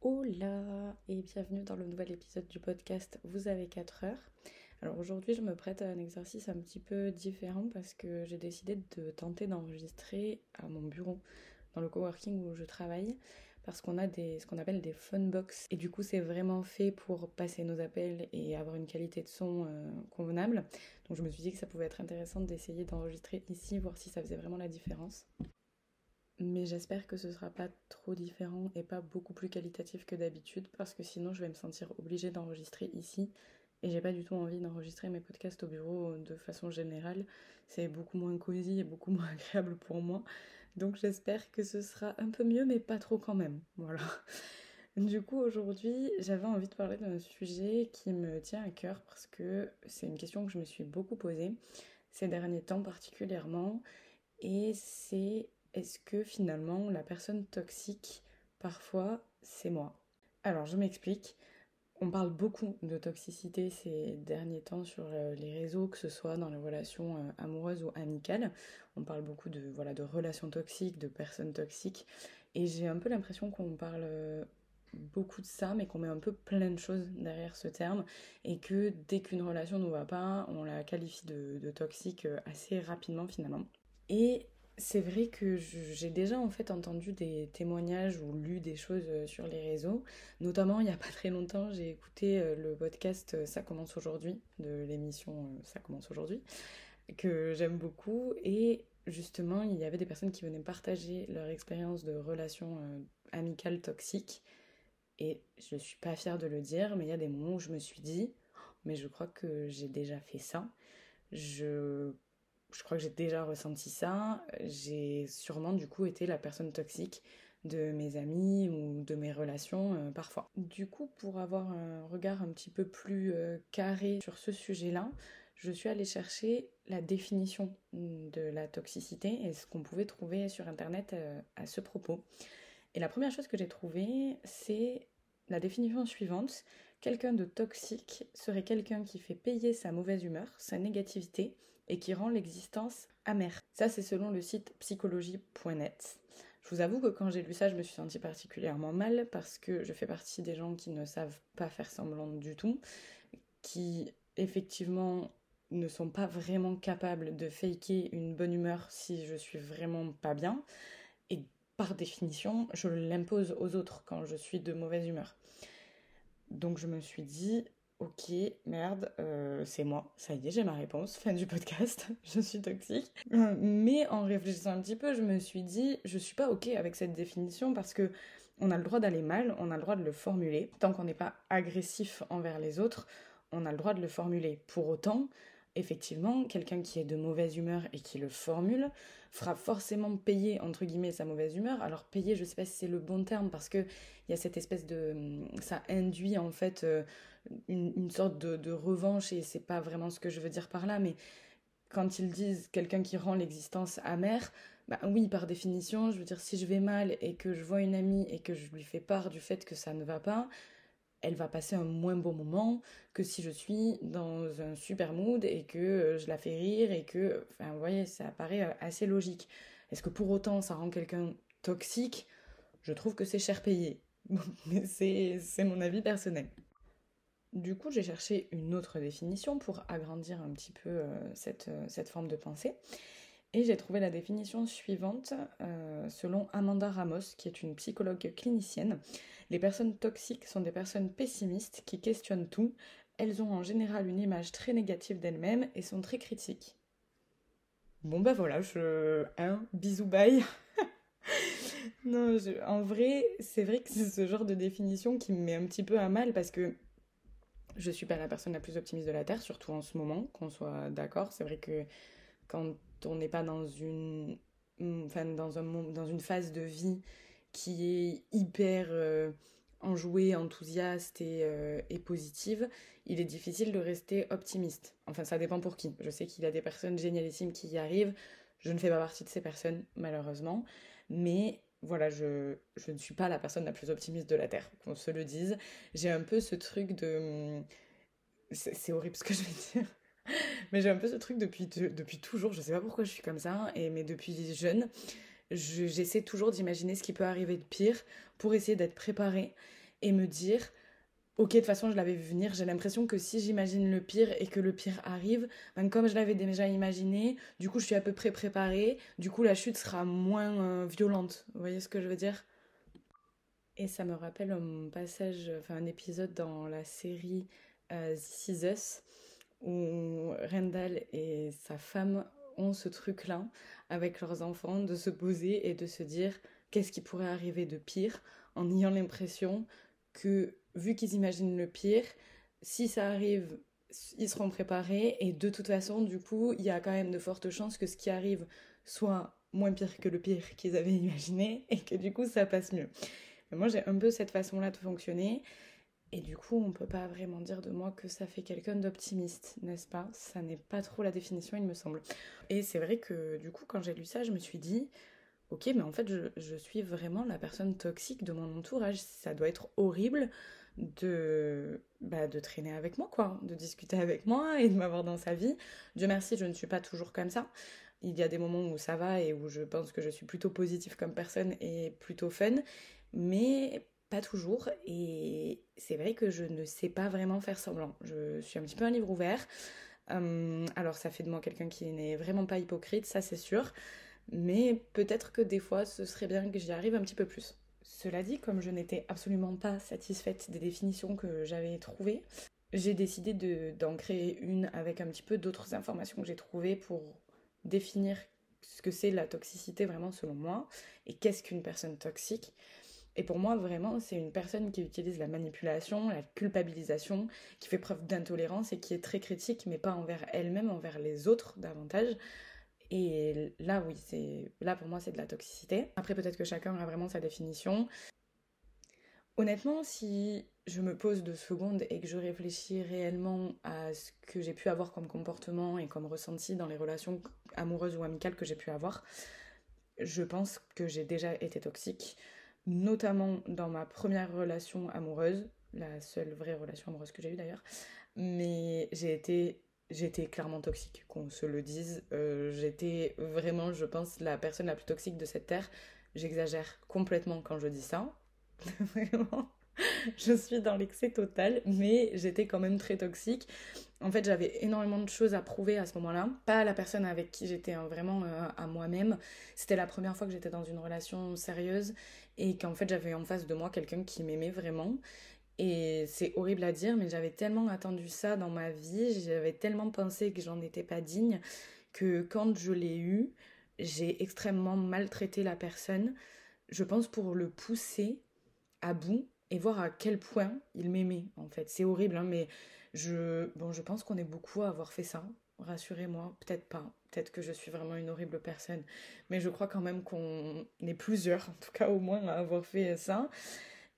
Hola et bienvenue dans le nouvel épisode du podcast Vous avez 4 heures. Alors aujourd'hui je me prête à un exercice un petit peu différent parce que j'ai décidé de tenter d'enregistrer à mon bureau dans le coworking où je travaille parce qu'on a des, ce qu'on appelle des phone box et du coup c'est vraiment fait pour passer nos appels et avoir une qualité de son euh, convenable. Donc je me suis dit que ça pouvait être intéressant d'essayer d'enregistrer ici, voir si ça faisait vraiment la différence. Mais j'espère que ce sera pas trop différent et pas beaucoup plus qualitatif que d'habitude parce que sinon je vais me sentir obligée d'enregistrer ici et j'ai pas du tout envie d'enregistrer mes podcasts au bureau de façon générale. C'est beaucoup moins cosy et beaucoup moins agréable pour moi. Donc j'espère que ce sera un peu mieux, mais pas trop quand même. Voilà. Du coup, aujourd'hui, j'avais envie de parler d'un sujet qui me tient à cœur parce que c'est une question que je me suis beaucoup posée ces derniers temps particulièrement. Et c'est est-ce que finalement la personne toxique, parfois, c'est moi? Alors, je m'explique. On parle beaucoup de toxicité ces derniers temps sur euh, les réseaux, que ce soit dans les relations euh, amoureuses ou amicales. On parle beaucoup de, voilà, de relations toxiques, de personnes toxiques. Et j'ai un peu l'impression qu'on parle euh, beaucoup de ça, mais qu'on met un peu plein de choses derrière ce terme. Et que dès qu'une relation ne va pas, on la qualifie de, de toxique assez rapidement finalement. Et c'est vrai que j'ai déjà en fait entendu des témoignages ou lu des choses euh, sur les réseaux. Notamment, il n'y a pas très longtemps, j'ai écouté euh, le podcast euh, Ça commence aujourd'hui, de l'émission Ça commence aujourd'hui, que j'aime beaucoup. Et justement, il y avait des personnes qui venaient partager leur expérience de relations amicales toxiques. Et je ne suis pas fière de le dire, mais il y a des moments où je me suis dit, oh, mais je crois que j'ai déjà fait ça. Je je crois que j'ai déjà ressenti ça. J'ai sûrement du coup été la personne toxique de mes amis ou de mes relations euh, parfois. Du coup, pour avoir un regard un petit peu plus euh, carré sur ce sujet-là, je suis allée chercher la définition de la toxicité et ce qu'on pouvait trouver sur Internet euh, à ce propos. Et la première chose que j'ai trouvée, c'est la définition suivante. Quelqu'un de toxique serait quelqu'un qui fait payer sa mauvaise humeur, sa négativité et qui rend l'existence amère. Ça, c'est selon le site psychologie.net. Je vous avoue que quand j'ai lu ça, je me suis sentie particulièrement mal parce que je fais partie des gens qui ne savent pas faire semblant du tout, qui effectivement ne sont pas vraiment capables de faker une bonne humeur si je suis vraiment pas bien. Et par définition, je l'impose aux autres quand je suis de mauvaise humeur. Donc je me suis dit, ok, merde, euh, c'est moi, ça y est, j'ai ma réponse, fin du podcast, je suis toxique. Euh, mais en réfléchissant un petit peu, je me suis dit, je suis pas ok avec cette définition parce que on a le droit d'aller mal, on a le droit de le formuler. Tant qu'on n'est pas agressif envers les autres, on a le droit de le formuler. Pour autant, effectivement, quelqu'un qui est de mauvaise humeur et qui le formule fera forcément payer entre guillemets sa mauvaise humeur. Alors payer, je sais pas si c'est le bon terme parce que il y a cette espèce de ça induit en fait euh, une, sorte de, revanche et c'est pas vraiment ce que je veux dire par là, mais quand ils disent quelqu'un qui rend l'existence amère, bah oui, par définition, je veux dire, si je vais mal et que je vois une amie et que je lui fais part du fait que ça ne va pas, elle va passer un moins bon moment que si je suis dans un super mood et que euh, je la fais rire et que, enfin, vous voyez, ça paraît euh, assez logique. Est-ce que pour autant ça rend quelqu'un toxique? Je trouve que c'est cher payé. C'est mon avis personnel. Du coup, j'ai cherché une autre définition pour agrandir un petit peu euh, cette, forme de pensée. Et j'ai trouvé la définition suivante euh, selon Amanda Ramos, qui est une psychologue clinicienne. Les personnes toxiques sont des personnes pessimistes qui questionnent tout. Elles ont en général une image très négative d'elles-mêmes et sont très critiques. Bon bah voilà, je... Un bisou bye Non, en vrai, c'est vrai que c'est ce genre de définition qui me met un petit peu à mal parce que je suis pas la personne la plus optimiste de la Terre, surtout en ce moment, qu'on soit d'accord. C'est vrai que quand on n'est pas dans une, enfin, dans, un, dans une phase de vie qui est hyper euh, enjouée, enthousiaste et, euh, et, positive, il est difficile de rester optimiste. Enfin, ça dépend pour qui. Je sais qu'il y a des personnes génialissimes qui y arrivent. Je ne fais pas partie de ces personnes, malheureusement. Mais voilà, je, je, ne suis pas la personne la plus optimiste de la Terre, qu'on se le dise. J'ai un peu ce truc de... C'est horrible ce que je vais dire. mais j'ai un peu ce truc depuis, depuis toujours, je sais pas pourquoi je suis comme ça, et, mais depuis jeune, j'essaie toujours d'imaginer ce qui peut arriver de pire pour essayer d'être préparée et me dire ok, de toute façon, je l'avais vu venir. J'ai l'impression que si j'imagine le pire et que le pire arrive, ben, comme je l'avais déjà imaginé, du coup, je suis à peu près préparée. Du coup, la chute sera moins euh, violente. Vous voyez ce que je veux dire? Et ça me rappelle un passage, enfin un épisode dans la série euh, This où Rendell et sa femme ont ce truc-là avec leurs enfants de se poser et de se dire qu'est-ce qui pourrait arriver de pire en ayant l'impression que vu qu'ils imaginent le pire, si ça arrive, ils seront préparés et de toute façon, du coup, il y a quand même de fortes chances que ce qui arrive soit moins pire que le pire qu'ils avaient imaginé et que du coup, ça passe mieux. moi, j'ai un peu cette façon-là de fonctionner. Et du coup, on peut pas vraiment dire de moi que ça fait quelqu'un d'optimiste, n'est-ce pas? Ça n'est pas trop la définition, il me semble. Et c'est vrai que du coup, quand j'ai lu ça, je me suis dit, ok, mais en fait, je, je, suis vraiment la personne toxique de mon entourage. Ça doit être horrible de, bah, de traîner avec moi, quoi, de discuter avec moi et de m'avoir dans sa vie. Dieu merci, je ne suis pas toujours comme ça. Il y a des moments où ça va et où je pense que je suis plutôt positive comme personne et plutôt fun, mais pas toujours. Et c'est vrai que je ne sais pas vraiment faire semblant. Je suis un petit peu un livre ouvert. Hum, alors ça fait de moi quelqu'un qui n'est vraiment pas hypocrite, ça c'est sûr. Mais peut-être que des fois, ce serait bien que j'y arrive un petit peu plus. Cela dit, comme je n'étais absolument pas satisfaite des définitions que j'avais trouvées, j'ai décidé d'en créer une avec un petit peu d'autres informations que j'ai trouvées pour définir ce que c'est la toxicité vraiment selon moi et qu'est-ce qu'une personne toxique. Et pour moi, vraiment, c'est une personne qui utilise la manipulation, la culpabilisation, qui fait preuve d'intolérance et qui est très critique, mais pas envers elle-même, envers les autres davantage, et là, oui, c'est là pour moi, c'est de la toxicité. Après, peut-être que chacun a vraiment sa définition. Honnêtement, si je me pose deux secondes et que je réfléchis réellement à ce que j'ai pu avoir comme comportement et comme ressenti dans les relations amoureuses ou amicales que j'ai pu avoir, je pense que j'ai déjà été toxique, notamment dans ma première relation amoureuse, la seule vraie relation amoureuse que j'ai eue d'ailleurs. Mais j'ai été j'étais clairement toxique, qu'on se le dise. Euh, j'étais vraiment, je pense, la personne la plus toxique de cette terre. J'exagère complètement quand je dis ça. vraiment. Je suis dans l'excès total, mais j'étais quand même très toxique. En fait, j'avais énormément de choses à prouver à ce moment-là. Pas à la personne avec qui j'étais, hein, vraiment euh, à moi-même. C'était la première fois que j'étais dans une relation sérieuse et qu'en fait j'avais en face de moi quelqu'un qui m'aimait vraiment et c'est horrible à dire, mais j'avais tellement attendu ça dans ma vie, j'avais tellement pensé que j'en étais pas digne, que quand je l'ai eu, j'ai extrêmement maltraité la personne, je pense pour le pousser à bout et voir à quel point il m'aimait en fait. C'est horrible, hein, mais je, bon, je pense qu'on est beaucoup à avoir fait ça. Rassurez-moi, peut-être pas, peut-être que je suis vraiment une horrible personne, mais je crois quand même qu'on est plusieurs, en tout cas au moins, à avoir fait ça.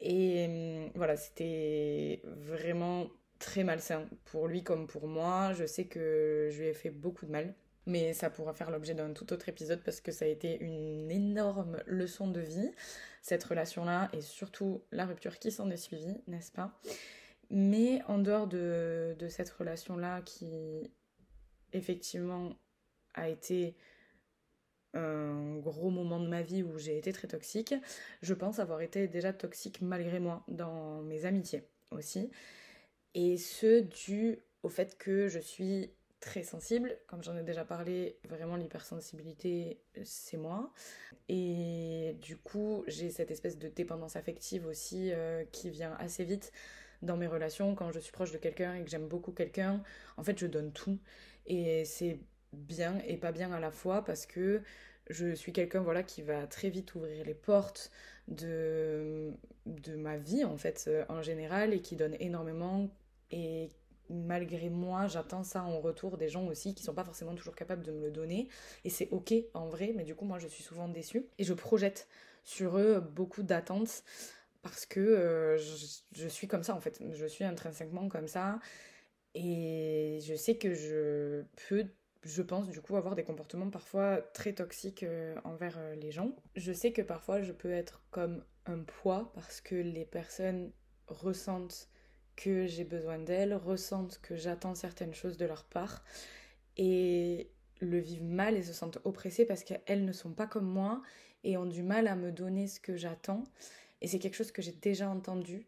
Et hum, voilà, c'était vraiment très malsain pour lui comme pour moi. Je sais que je lui ai fait beaucoup de mal. Mais ça pourra faire l'objet d'un tout autre épisode parce que ça a été une énorme leçon de vie, cette relation-là, et surtout la rupture qui s'en est suivie, n'est-ce pas? Mais en dehors de, de cette relation-là qui, effectivement, a été un gros moment de ma vie où j'ai été très toxique. Je pense avoir été déjà toxique malgré moi dans mes amitiés aussi. Et ce dû au fait que je suis très sensible. Comme j'en ai déjà parlé, vraiment l'hypersensibilité, c'est moi. Et du coup, j'ai cette espèce de dépendance affective aussi euh, qui vient assez vite dans mes relations. Quand je suis proche de quelqu'un et que j'aime beaucoup quelqu'un, en fait, je donne tout. Et c'est bien et pas bien à la fois parce que je suis quelqu'un voilà qui va très vite ouvrir les portes de, de ma vie en fait euh, en général et qui donne énormément et malgré moi j'attends ça en retour des gens aussi qui sont pas forcément toujours capables de me le donner. Et c'est ok en vrai mais du coup moi je suis souvent déçue. Et je projette sur eux beaucoup d'attentes parce que euh, je, suis comme ça en fait. Je suis intrinsèquement comme ça. Et je sais que je peux je pense du coup avoir des comportements parfois très toxiques euh, envers euh, les gens. Je sais que parfois je peux être comme un poids parce que les personnes ressentent que j'ai besoin d'elles, ressentent que j'attends certaines choses de leur part et le vivent mal et se sentent oppressées parce qu'elles ne sont pas comme moi et ont du mal à me donner ce que j'attends. Et c'est quelque chose que j'ai déjà entendu.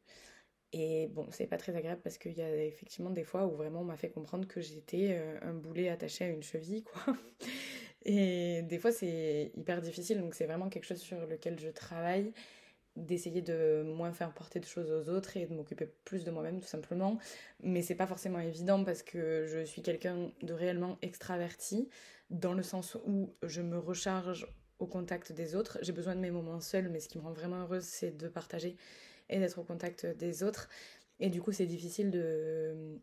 Et bon, c'est pas très agréable parce qu'il y a effectivement des fois où vraiment on m'a fait comprendre que j'étais euh, un boulet attaché à une cheville, quoi. Et des fois c'est hyper difficile, donc c'est vraiment quelque chose sur lequel je travaille, d'essayer de moins faire porter de choses aux autres et de m'occuper plus de moi-même tout simplement. Mais c'est pas forcément évident parce que je suis quelqu'un de réellement extraverti, dans le sens où je me recharge au contact des autres. J'ai besoin de mes moments seuls, mais ce qui me rend vraiment heureuse, c'est de partager et d'être au contact des autres. Et du coup, c'est difficile de,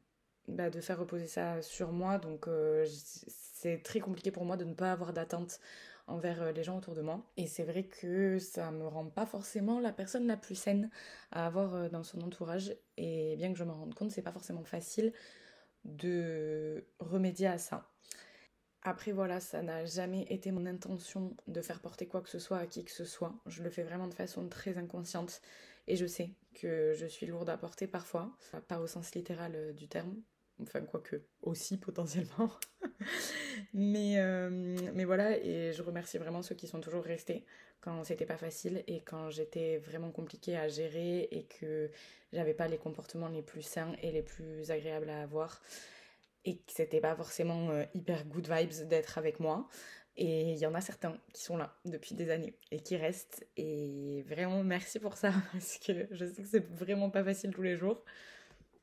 bah, de faire reposer ça sur moi. Donc, euh, c'est très compliqué pour moi de ne pas avoir d'attente envers euh, les gens autour de moi. Et c'est vrai que ça me rend pas forcément la personne la plus saine à avoir euh, dans son entourage. Et bien que je me rende compte, c'est pas forcément facile de remédier à ça. Après voilà, ça n'a jamais été mon intention de faire porter quoi que ce soit à qui que ce soit. Je le fais vraiment de façon très inconsciente et je sais que je suis lourde à porter parfois, pas au sens littéral euh, du terme, enfin quoique aussi potentiellement. mais, euh, mais voilà, et je remercie vraiment ceux qui sont toujours restés quand c'était pas facile et quand j'étais vraiment compliquée à gérer et que j'avais pas les comportements les plus sains et les plus agréables à avoir et que c'était pas forcément euh, hyper good vibes d'être avec moi. Et il y en a certains qui sont là depuis des années et qui restent. Et vraiment merci pour ça parce que je sais que c'est vraiment pas facile tous les jours.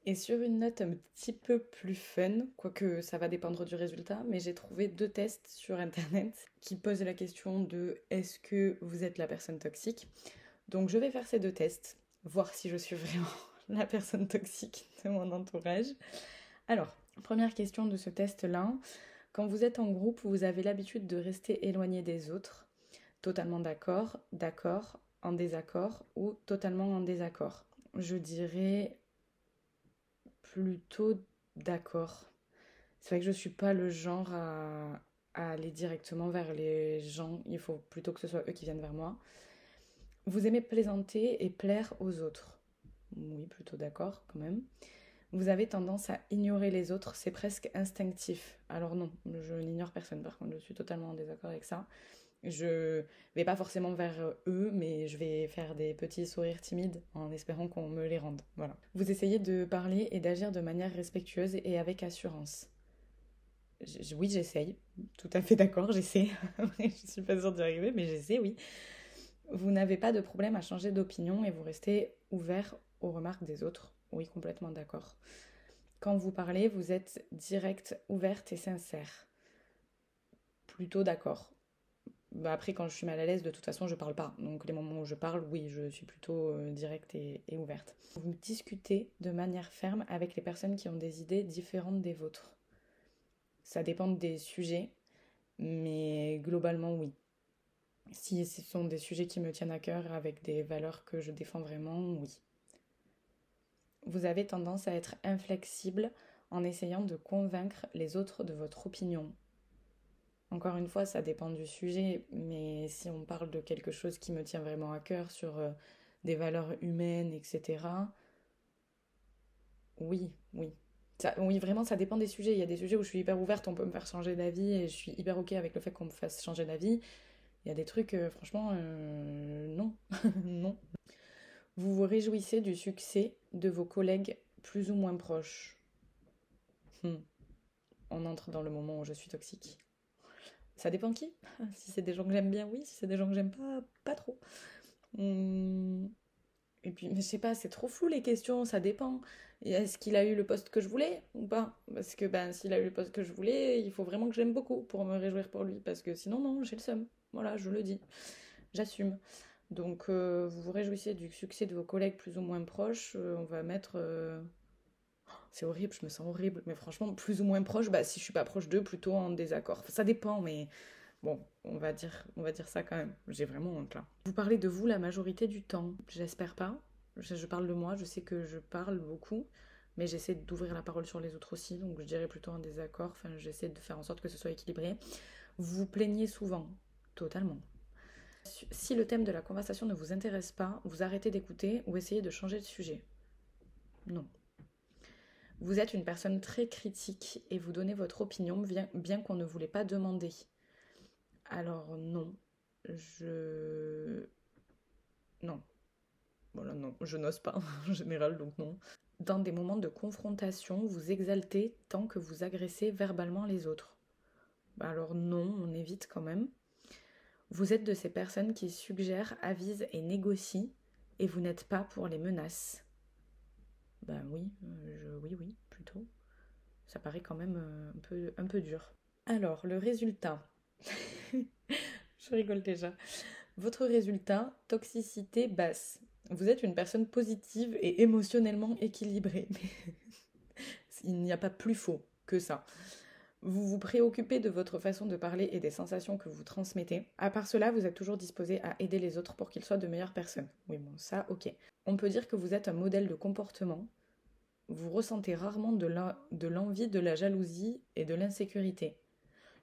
Et sur une note un petit peu plus fun, quoique ça va dépendre du résultat, mais j'ai trouvé deux tests sur internet qui posent la question de est-ce que vous êtes la personne toxique? Donc je vais faire ces deux tests, voir si je suis vraiment la personne toxique de mon entourage. Alors, Première question de ce test-là. Quand vous êtes en groupe, vous avez l'habitude de rester éloigné des autres, totalement d'accord, d'accord, en désaccord ou totalement en désaccord? Je dirais plutôt d'accord. C'est vrai que je ne suis pas le genre à, à, aller directement vers les gens. Il faut plutôt que ce soit eux qui viennent vers moi. Vous aimez plaisanter et plaire aux autres. Oui, plutôt d'accord quand même vous avez tendance à ignorer les autres, c'est presque instinctif. Alors non, je n'ignore personne, par contre, je suis totalement en désaccord avec ça. Je vais pas forcément vers eux, mais je vais faire des petits sourires timides en espérant qu'on me les rende. Voilà. Vous essayez de parler et d'agir de manière respectueuse et avec assurance. oui, j'essaye. Tout à fait d'accord, j'essaie. je suis pas sûre d'y arriver, mais j'essaie, oui. Vous n'avez pas de problème à changer d'opinion et vous restez ouvert aux remarques des autres oui, complètement d'accord. Quand vous parlez, vous êtes directe, ouverte et sincère. Plutôt d'accord. Bah, après, quand je suis mal à l'aise, de toute façon, je parle pas. Donc, les moments où je parle, oui, je suis plutôt euh, directe et, et, ouverte. Vous discutez de manière ferme avec les personnes qui ont des idées différentes des vôtres. Ça dépend des sujets, mais globalement, oui. Si ce sont des sujets qui me tiennent à cœur avec des valeurs que je défends vraiment, oui vous avez tendance à être inflexible en essayant de convaincre les autres de votre opinion. Encore une fois, ça dépend du sujet, mais si on parle de quelque chose qui me tient vraiment à cœur sur euh, des valeurs humaines, etc., oui, oui. oui, vraiment, ça dépend des sujets. Il y a des sujets où je suis hyper ouverte, on peut me faire changer d'avis et je suis hyper ok avec le fait qu'on me fasse changer d'avis. Il y a des trucs, euh, franchement, euh, non, non. Vous vous réjouissez du succès de vos collègues plus ou moins proches? Hmm. On entre dans le moment où je suis toxique. Ça dépend qui. Si c'est des gens que j'aime bien, oui. Si c'est des gens que j'aime pas, pas trop. Hmm. Et puis, je sais pas, c'est trop flou les questions, ça dépend. Est-ce qu'il a eu le poste que je voulais ou pas? Parce que ben, s'il a eu le poste que je voulais, il faut vraiment que j'aime beaucoup pour me réjouir pour lui. Parce que sinon, non, j'ai le seum. Voilà, je le dis. J'assume. Donc euh, vous vous réjouissez du succès de vos collègues plus ou moins proches. Euh, on va mettre... Euh, c'est horrible, je me sens horrible. Mais franchement, plus ou moins proche, bah si je suis pas proche d'eux, plutôt en désaccord. ça dépend, mais bon, on va dire, on va dire ça quand même. J'ai vraiment honte là. Vous parlez de vous la majorité du temps. J'espère pas. Je, parle de moi, je sais que je parle beaucoup, mais j'essaie d'ouvrir la parole sur les autres aussi, donc je dirais plutôt en désaccord. Enfin, j'essaie de faire en sorte que ce soit équilibré. Vous vous plaignez souvent, totalement. Si le thème de la conversation ne vous intéresse pas, vous arrêtez d'écouter ou essayez de changer de sujet. Non. Vous êtes une personne très critique et vous donnez votre opinion bien, qu'on ne voulait pas demander. Alors non, je... Non. Voilà, non, je n'ose pas en général, donc non. Dans des moments de confrontation, vous exaltez tant que vous agressez verbalement les autres. Bah alors non, on évite quand même. Vous êtes de ces personnes qui suggèrent, avisent et négocient, et vous n'êtes pas pour les menaces. Ben oui, euh, oui, oui, plutôt. Ça paraît quand même euh, un peu, un peu dur. Alors, le résultat. je rigole déjà. Votre résultat, toxicité basse. Vous êtes une personne positive et émotionnellement équilibrée. Il n'y a pas plus faux que ça. Vous vous préoccupez de votre façon de parler et des sensations que vous transmettez. À part cela, vous êtes toujours disposé à aider les autres pour qu'ils soient de meilleures personnes. Oui, bon, ça, ok. On peut dire que vous êtes un modèle de comportement. Vous ressentez rarement de l'envie, de la jalousie et de l'insécurité.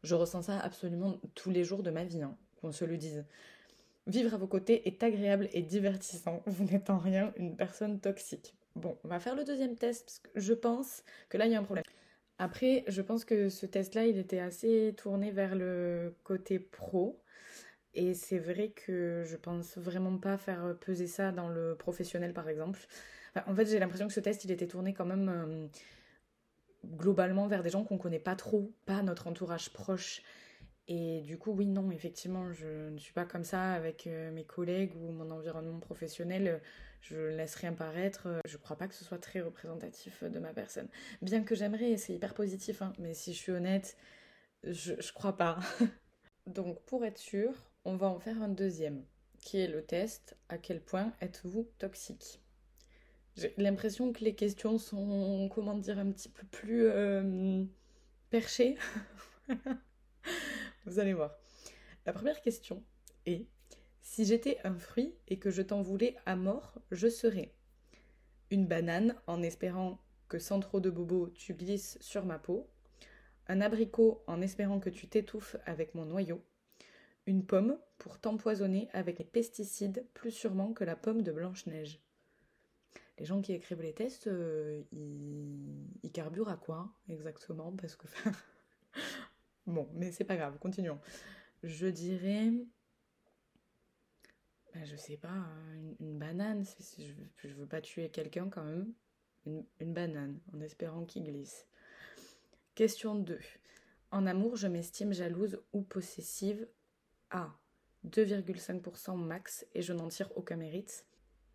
Je ressens ça absolument tous les jours de ma vie, hein, qu'on se le dise. Vivre à vos côtés est agréable et divertissant. Vous n'êtes en rien une personne toxique. Bon, on va faire le deuxième test parce que je pense que là il y a un problème. Après, je pense que ce test-là, il était assez tourné vers le côté pro. Et c'est vrai que je pense vraiment pas faire peser ça dans le professionnel, par exemple. en fait, j'ai l'impression que ce test, il était tourné quand même euh, globalement vers des gens qu'on connaît pas trop, pas notre entourage proche. Et du coup, oui, non, effectivement, je ne suis pas comme ça avec euh, mes collègues ou mon environnement professionnel je laisse rien paraître. Je crois pas que ce soit très représentatif de ma personne. Bien que j'aimerais, c'est hyper positif, hein, mais si je suis honnête, je, je crois pas. Donc pour être sûr, on va en faire un deuxième, qui est le test à quel point êtes-vous toxique? J'ai l'impression que les questions sont, comment dire, un petit peu plus euh, perchées. Vous allez voir. La première question est si j'étais un fruit et que je t'en voulais à mort, je serais une banane en espérant que sans trop de bobos tu glisses sur ma peau, un abricot en espérant que tu t'étouffes avec mon noyau, une pomme pour t'empoisonner avec les pesticides plus sûrement que la pomme de Blanche-Neige. Les gens qui écrivent les tests, euh, ils... ils carburent à quoi exactement? Parce que. bon, mais c'est pas grave, continuons. Je dirais bah, je sais pas, une, banane, je, veux pas tuer quelqu'un quand même. Une, une banane, en espérant qu'il glisse. Question 2. En amour, je m'estime jalouse ou possessive? À 2,5% max et je n'en tire aucun mérite.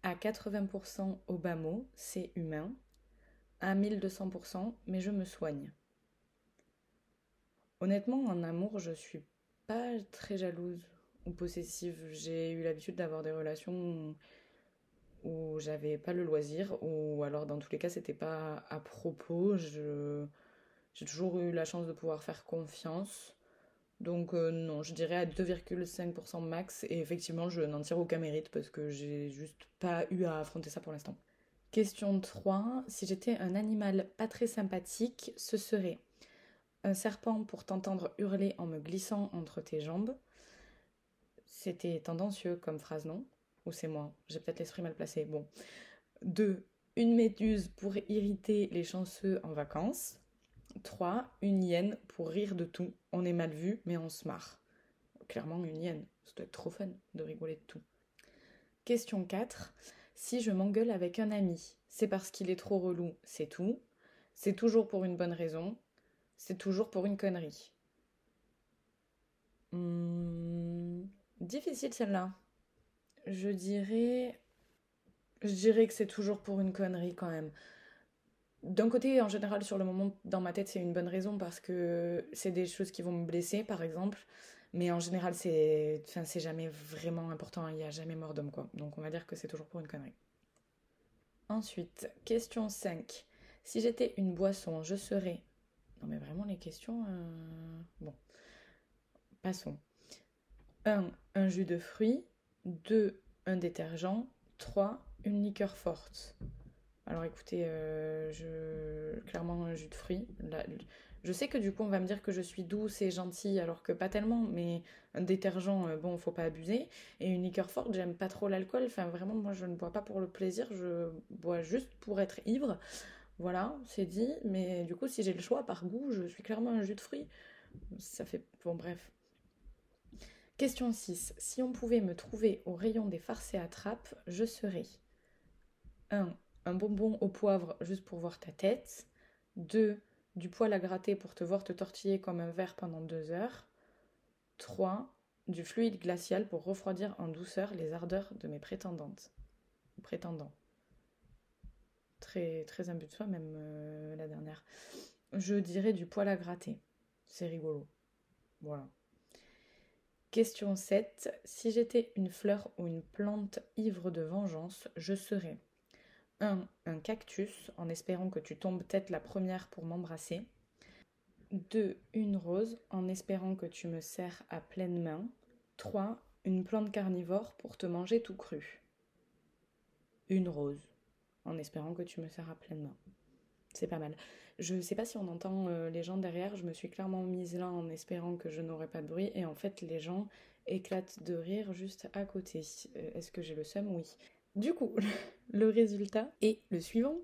À 80% au bas mot, c'est humain. À 1200%, mais je me soigne. Honnêtement, en amour, je suis pas très jalouse possessive. J'ai eu l'habitude d'avoir des relations où j'avais pas le loisir, ou alors dans tous les cas c'était pas à propos. J'ai toujours eu la chance de pouvoir faire confiance. Donc euh, non, je dirais à 2,5% max et effectivement je n'en tire aucun mérite parce que j'ai juste pas eu à affronter ça pour l'instant. Question 3. Si j'étais un animal pas très sympathique, ce serait un serpent pour t'entendre hurler en me glissant entre tes jambes, c'était tendancieux comme phrase, non? Ou c'est moi? J'ai peut-être l'esprit mal placé. Bon. 2. Une méduse pour irriter les chanceux en vacances. 3. Une hyène pour rire de tout. On est mal vu, mais on se marre. Clairement, une hyène. Ça doit être trop fun de rigoler de tout. Question 4. Si je m'engueule avec un ami, c'est parce qu'il est trop relou, c'est tout? C'est toujours pour une bonne raison? C'est toujours pour une connerie? Hmm, Difficile celle-là. Je dirais. Je dirais que c'est toujours pour une connerie quand même. D'un côté, en général, sur le moment, dans ma tête, c'est une bonne raison parce que c'est des choses qui vont me blesser, par exemple. Mais en général, c'est jamais vraiment important. Il n'y a jamais mort d'homme, quoi. Donc on va dire que c'est toujours pour une connerie. Ensuite, question 5. Si j'étais une boisson, je serais. Non, mais vraiment, les questions. Euh, bon. Passons. 1. Un jus de fruits. 2. Un détergent. 3. Une liqueur forte. Alors écoutez, euh, je... clairement un jus de fruits. Je sais que du coup on va me dire que je suis douce et gentille alors que pas tellement, mais un détergent, euh, bon, faut pas abuser. Et une liqueur forte, j'aime pas trop l'alcool. Enfin vraiment, moi je ne bois pas pour le plaisir, je bois juste pour être ivre. Voilà, c'est dit. Mais du coup, si j'ai le choix par goût, je suis clairement un jus de fruits. Ça fait. Bon, bref. Question 6. Si on pouvait me trouver au rayon des farces et attrapes, je serais 1. Un bonbon au poivre juste pour voir ta tête. 2. Du poil à gratter pour te voir te tortiller comme un verre pendant 2 heures. 3. Du fluide glacial pour refroidir en douceur les ardeurs de mes prétendantes. Prétendants. Très, très imbu de soi, même euh, la dernière. Je dirais du poil à gratter. C'est rigolo. Voilà. Question 7. Si j'étais une fleur ou une plante ivre de vengeance, je serais 1. Un cactus, en espérant que tu tombes tête la première pour m'embrasser. 2. Une rose, en espérant que tu me serres à pleine main. 3. Une plante carnivore pour te manger tout cru. Une rose, en espérant que tu me serres à pleine main. C'est pas mal. Je sais pas si on entend euh, les gens derrière, je me suis clairement mise là en espérant que je n'aurais pas de bruit et en fait les gens éclatent de rire juste à côté. Euh, est-ce que j'ai le seum? Oui. Du coup, le résultat est le suivant.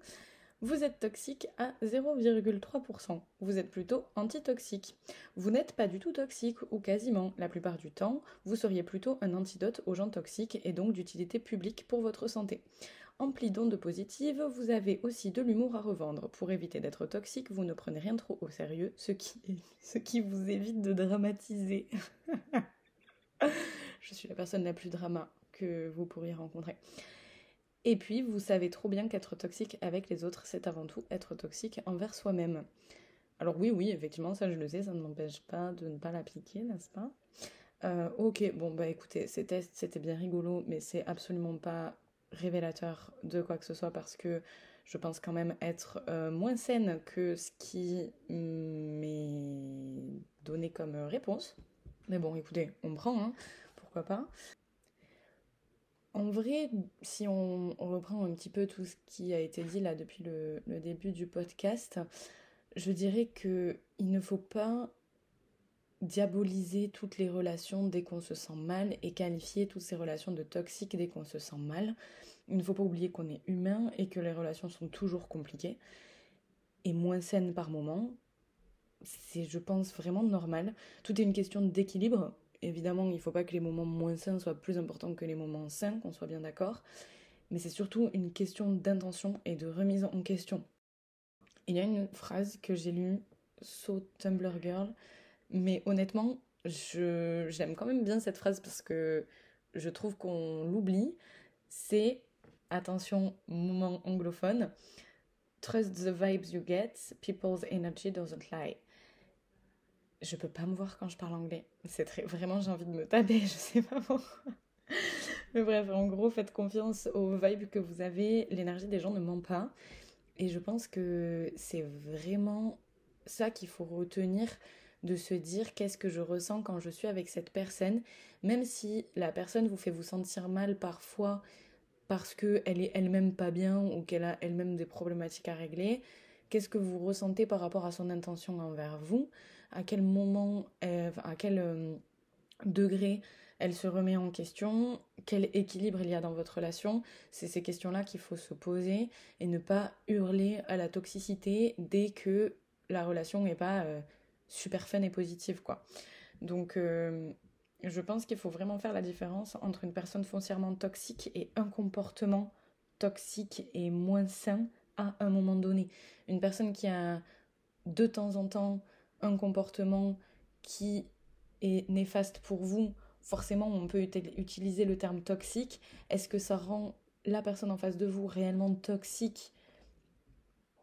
Vous êtes toxique à 0,3%. Vous êtes plutôt antitoxique. Vous n'êtes pas du tout toxique ou quasiment. La plupart du temps, vous seriez plutôt un antidote aux gens toxiques et donc d'utilité publique pour votre santé. Empli d'ondes positives, vous avez aussi de l'humour à revendre. Pour éviter d'être toxique, vous ne prenez rien trop au sérieux, ce qui, ce qui vous évite de dramatiser. Je suis la personne la plus drama que vous pourriez rencontrer. Et puis, vous savez trop bien qu'être toxique avec les autres, c'est avant tout être toxique envers soi-même. Alors oui, oui, effectivement, ça je le sais, ça ne m'empêche pas de ne pas l'appliquer, n'est-ce pas? Euh, Ok, bon bah écoutez, c'était bien rigolo, mais c'est absolument pas révélateur de quoi que ce soit parce que je pense quand même être euh, moins saine que ce qui m'est donné comme réponse. Mais bon, écoutez, on prend, hein, pourquoi pas. En vrai, si on, reprend un petit peu tout ce qui a été dit là depuis le, le début du podcast, je dirais que il ne faut pas diaboliser toutes les relations dès qu'on se sent mal et qualifier toutes ces relations de toxiques dès qu'on se sent mal. Il ne faut pas oublier qu'on est humain et que les relations sont toujours compliquées et moins saines par moment. C'est, je pense, vraiment normal. Tout est une question d'équilibre. Évidemment, il ne faut pas que les moments moins sains soient plus importants que les moments sains, qu'on soit bien d'accord. Mais c'est surtout une question d'intention et de remise en question. Il y a une phrase que j'ai lue, So Tumblr Girl, mais honnêtement, je, j'aime quand même bien cette phrase parce que je trouve qu'on l'oublie. C'est attention, moment anglophone, trust the vibes you get, people's energy doesn't lie. Je peux pas me voir quand je parle anglais. C'est très vraiment j'ai envie de me taper, je sais pas pourquoi. Mais bref, en gros, faites confiance aux vibes que vous avez. L'énergie des gens ne ment pas. Et je pense que c'est vraiment ça qu'il faut retenir de se dire qu'est-ce que je ressens quand je suis avec cette personne, même si la personne vous fait vous sentir mal parfois parce qu'elle est elle-même pas bien ou qu'elle a elle-même des problématiques à régler. Qu'est-ce que vous ressentez par rapport à son intention envers vous? À quel moment, à quel euh, degré elle se remet en question? Quel équilibre il y a dans votre relation? C'est ces questions-là qu'il faut se poser et ne pas hurler à la toxicité dès que la relation n'est pas euh, super fun et positive, quoi. Donc, euh, je pense qu'il faut vraiment faire la différence entre une personne foncièrement toxique et un comportement toxique et moins sain à un moment donné. Une personne qui a de temps en temps un comportement qui est néfaste pour vous, forcément on peut utiliser le terme toxique. Est-ce que ça rend la personne en face de vous réellement toxique?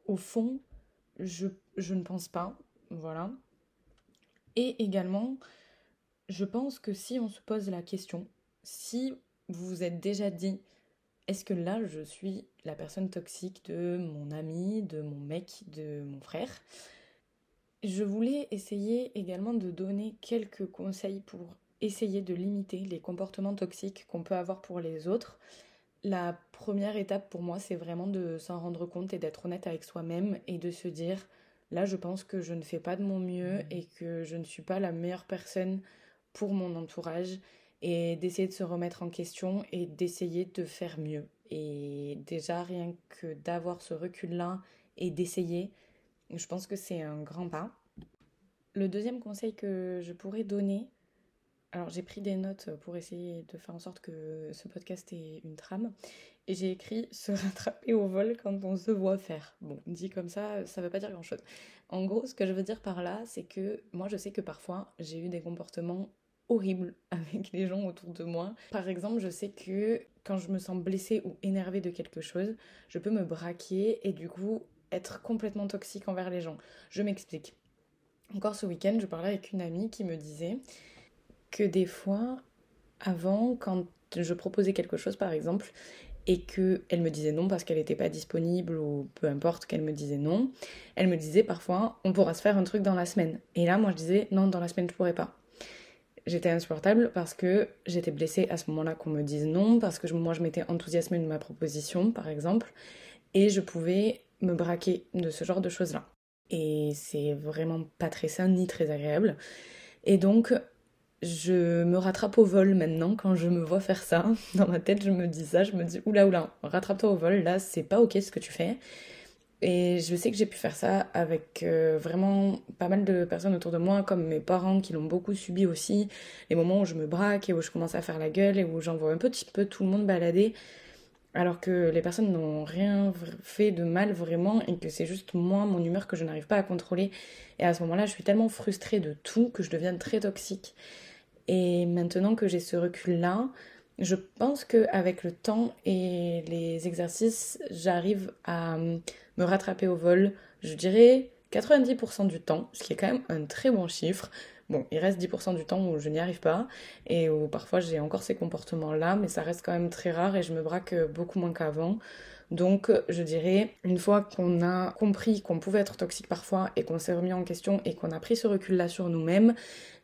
Au fond, je, je ne pense pas. Voilà. Et également, je pense que si on se pose la question, si vous vous êtes déjà dit, est-ce que là je suis la personne toxique de mon ami, de mon mec, de mon frère Je voulais essayer également de donner quelques conseils pour essayer de limiter les comportements toxiques qu'on peut avoir pour les autres. La première étape pour moi, c'est vraiment de s'en rendre compte et d'être honnête avec soi-même et de se dire, là je pense que je ne fais pas de mon mieux et que je ne suis pas la meilleure personne pour mon entourage et d'essayer de se remettre en question et d'essayer de faire mieux. Et déjà, rien que d'avoir ce recul-là et d'essayer. Je pense que c'est un grand pas. Le deuxième conseil que je pourrais donner, alors j'ai pris des notes pour essayer de faire en sorte que ce podcast ait une trame, et j'ai écrit se rattraper au vol quand on se voit faire. Bon, dit comme ça, ça veut pas dire grand-chose. En gros, ce que je veux dire par là, c'est que moi je sais que parfois j'ai eu des comportements horribles avec les gens autour de moi. Par exemple, je sais que quand je me sens blessée ou énervée de quelque chose, je peux me braquer et du coup être complètement toxique envers les gens. Je m'explique. Encore ce week-end, je parlais avec une amie qui me disait que des fois, avant, quand je proposais quelque chose par exemple, et qu'elle me disait non parce qu'elle n'était pas disponible ou peu importe qu'elle me disait non, elle me disait parfois on pourra se faire un truc dans la semaine. Et là, moi je disais non, dans la semaine je pourrais pas. J'étais insupportable parce que j'étais blessée à ce moment-là qu'on me dise non, parce que moi je m'étais enthousiasmée de ma proposition par exemple, et je pouvais me braquer de ce genre de choses-là et c'est vraiment pas très sain ni très agréable. Et donc, je me rattrape au vol maintenant quand je me vois faire ça. Dans ma tête, je me dis ça, je me dis oula oula, rattrape-toi au vol, là c'est pas ok ce que tu fais. Et je sais que j'ai pu faire ça avec euh, vraiment pas mal de personnes autour de moi, comme mes parents qui l'ont beaucoup subi aussi. Les moments où je me braque et où je commence à faire la gueule et où j'envoie un petit peu tout le monde balader alors que les personnes n'ont rien fait de mal vraiment et que c'est juste moi, mon humeur que je n'arrive pas à contrôler. Et à ce moment-là, je suis tellement frustrée de tout que je deviens très toxique. Et maintenant que j'ai ce recul-là, je pense qu'avec le temps et les exercices, j'arrive à me rattraper au vol, je dirais 90% du temps, ce qui est quand même un très bon chiffre. Bon, il reste 10% du temps où je n'y arrive pas et où parfois j'ai encore ces comportements-là, mais ça reste quand même très rare et je me braque beaucoup moins qu'avant. Donc je dirais, une fois qu'on a compris qu'on pouvait être toxique parfois et qu'on s'est remis en question et qu'on a pris ce recul-là sur nous-mêmes,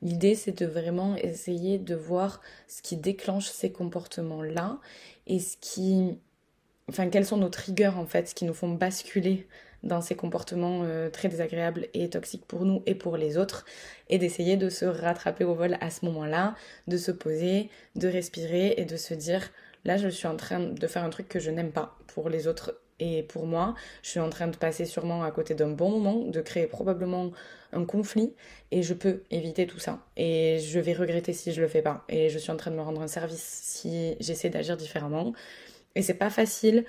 l'idée c'est de vraiment essayer de voir ce qui déclenche ces comportements-là et ce qui... Enfin, quels sont nos triggers en fait, ce qui nous font basculer dans ces comportements euh, très désagréables et toxiques pour nous et pour les autres, et d'essayer de se rattraper au vol à ce moment-là, de se poser, de respirer et de se dire là je suis en train de faire un truc que je n'aime pas pour les autres et pour moi, je suis en train de passer sûrement à côté d'un bon moment, de créer probablement un conflit et je peux éviter tout ça. Et je vais regretter si je le fais pas. Et je suis en train de me rendre un service si j'essaie d'agir différemment. Et c'est pas facile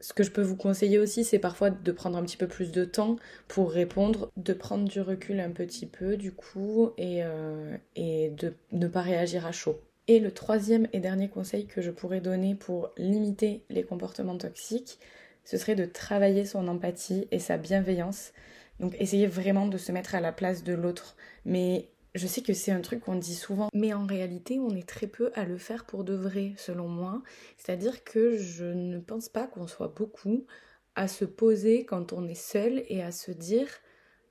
ce que je peux vous conseiller aussi, c'est parfois de prendre un petit peu plus de temps pour répondre, de prendre du recul un petit peu du coup et, euh, et de ne pas réagir à chaud. Et le troisième et dernier conseil que je pourrais donner pour limiter les comportements toxiques, ce serait de travailler son empathie et sa bienveillance. Donc essayer vraiment de se mettre à la place de l'autre, mais je sais que c'est un truc qu'on dit souvent, mais en réalité, on est très peu à le faire pour de vrai, selon moi. C'est-à-dire que je ne pense pas qu'on soit beaucoup à se poser quand on est seul et à se dire,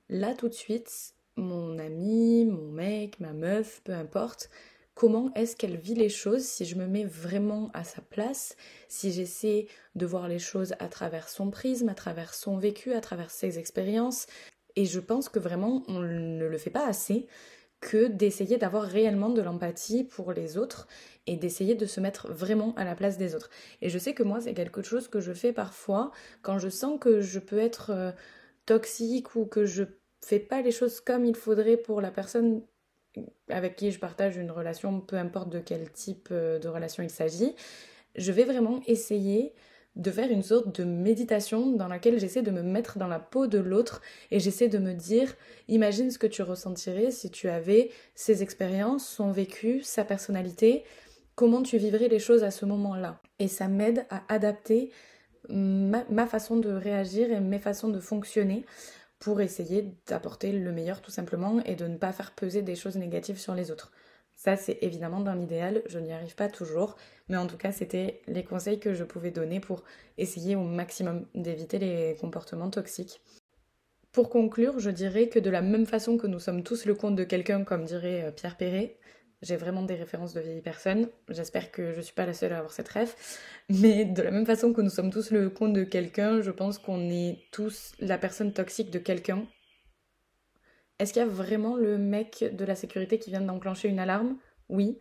là tout de suite, mon ami, mon mec, ma meuf, peu importe, comment est-ce qu'elle vit les choses si je me mets vraiment à sa place, si j'essaie de voir les choses à travers son prisme, à travers son vécu, à travers ses expériences. Et je pense que vraiment on ne le fait pas assez que d'essayer d'avoir réellement de l'empathie pour les autres et d'essayer de se mettre vraiment à la place des autres. Et je sais que moi, c'est quelque chose que je fais parfois quand je sens que je peux être euh, toxique ou que je fais pas les choses comme il faudrait pour la personne avec qui je partage une relation, peu importe de quel type euh, de relation il s'agit. Je vais vraiment essayer de faire une sorte de méditation dans laquelle j'essaie de me mettre dans la peau de l'autre et j'essaie de me dire, imagine ce que tu ressentirais si tu avais ses expériences, son vécu, sa personnalité, comment tu vivrais les choses à ce moment-là? Et ça m'aide à adapter ma, ma, façon de réagir et mes façons de fonctionner pour essayer d'apporter le meilleur tout simplement et de ne pas faire peser des choses négatives sur les autres. Ça, c'est évidemment dans l'idéal, je n'y arrive pas toujours, mais en tout cas, c'était les conseils que je pouvais donner pour essayer au maximum d'éviter les comportements toxiques. Pour conclure, je dirais que de la même façon que nous sommes tous le compte de quelqu'un, comme dirait euh, Pierre Perret, j'ai vraiment des références de vieilles personnes, j'espère que je ne suis pas la seule à avoir cette rêve, mais de la même façon que nous sommes tous le compte de quelqu'un, je pense qu'on est tous la personne toxique de quelqu'un est-ce qu'il y a vraiment le mec de la sécurité qui vient d'enclencher une alarme? Oui.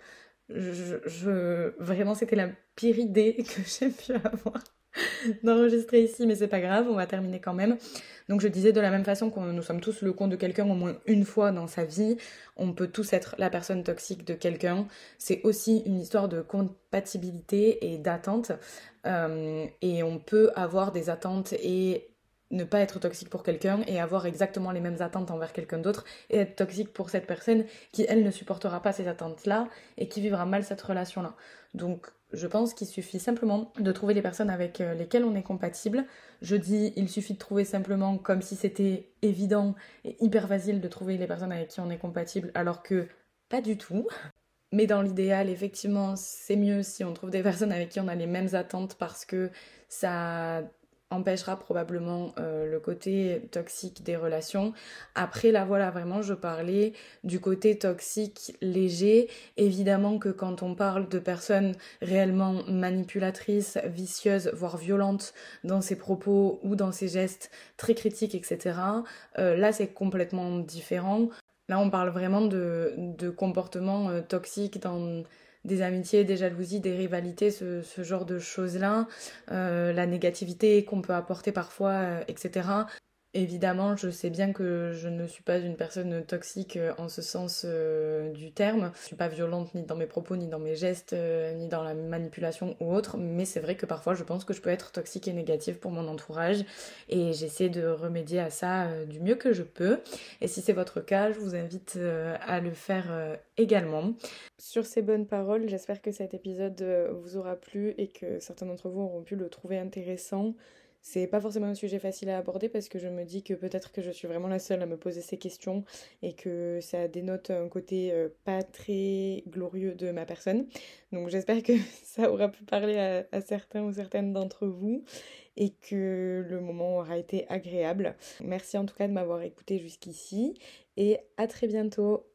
Vraiment, c'était la pire idée que j'ai pu avoir. d'enregistrer ici, mais c'est pas grave, on va terminer quand même. Donc je disais de la même façon que nous sommes tous le compte de quelqu'un au moins une fois dans sa vie, on peut tous être la personne toxique de quelqu'un. C'est aussi une histoire de compatibilité et d'attente. Euh, et on peut avoir des attentes et ne pas être toxique pour quelqu'un et avoir exactement les mêmes attentes envers quelqu'un d'autre et être toxique pour cette personne qui, elle, ne supportera pas ces attentes-là et qui vivra mal cette relation-là. Donc, je pense qu'il suffit simplement de trouver les personnes avec euh, lesquelles on est compatible. Je dis, il suffit de trouver simplement comme si c'était évident et hyper facile de trouver les personnes avec qui on est compatible, alors que pas du tout. Mais dans l'idéal, effectivement, c'est mieux si on trouve des personnes avec qui on a les mêmes attentes parce que ça empêchera probablement euh, le côté toxique des relations. Après là voilà vraiment je parlais du côté toxique léger. Évidemment que quand on parle de personnes réellement manipulatrices, vicieuses, voire violentes dans ses propos ou dans ses gestes très critiques, etc. Euh, là c'est complètement différent. Là on parle vraiment de, de comportements euh, toxiques dans des amitiés, des jalousies, des rivalités, ce, genre de choses-là, euh, la négativité qu'on peut apporter parfois, euh, etc. Évidemment, je sais bien que je ne suis pas une personne toxique euh, en ce sens euh, du terme. Je suis pas violente ni dans mes propos, ni dans mes gestes, euh, ni dans la manipulation ou autre, mais c'est vrai que parfois je pense que je peux être toxique et négative pour mon entourage et j'essaie de remédier à ça du mieux que je peux. Et si c'est votre cas, je vous invite à le faire également. Sur ces bonnes paroles, j'espère que cet épisode vous aura plu et que certains d'entre vous auront pu le trouver intéressant. C'est pas forcément un sujet facile à aborder parce que je me dis que peut-être que je suis vraiment la seule à me poser ces questions et que ça dénote un côté euh, pas très glorieux de ma personne. Donc j'espère que ça aura pu parler à, certains ou certaines d'entre vous et que le moment aura été agréable. Merci en tout cas de m'avoir écouté jusqu'ici et à très bientôt.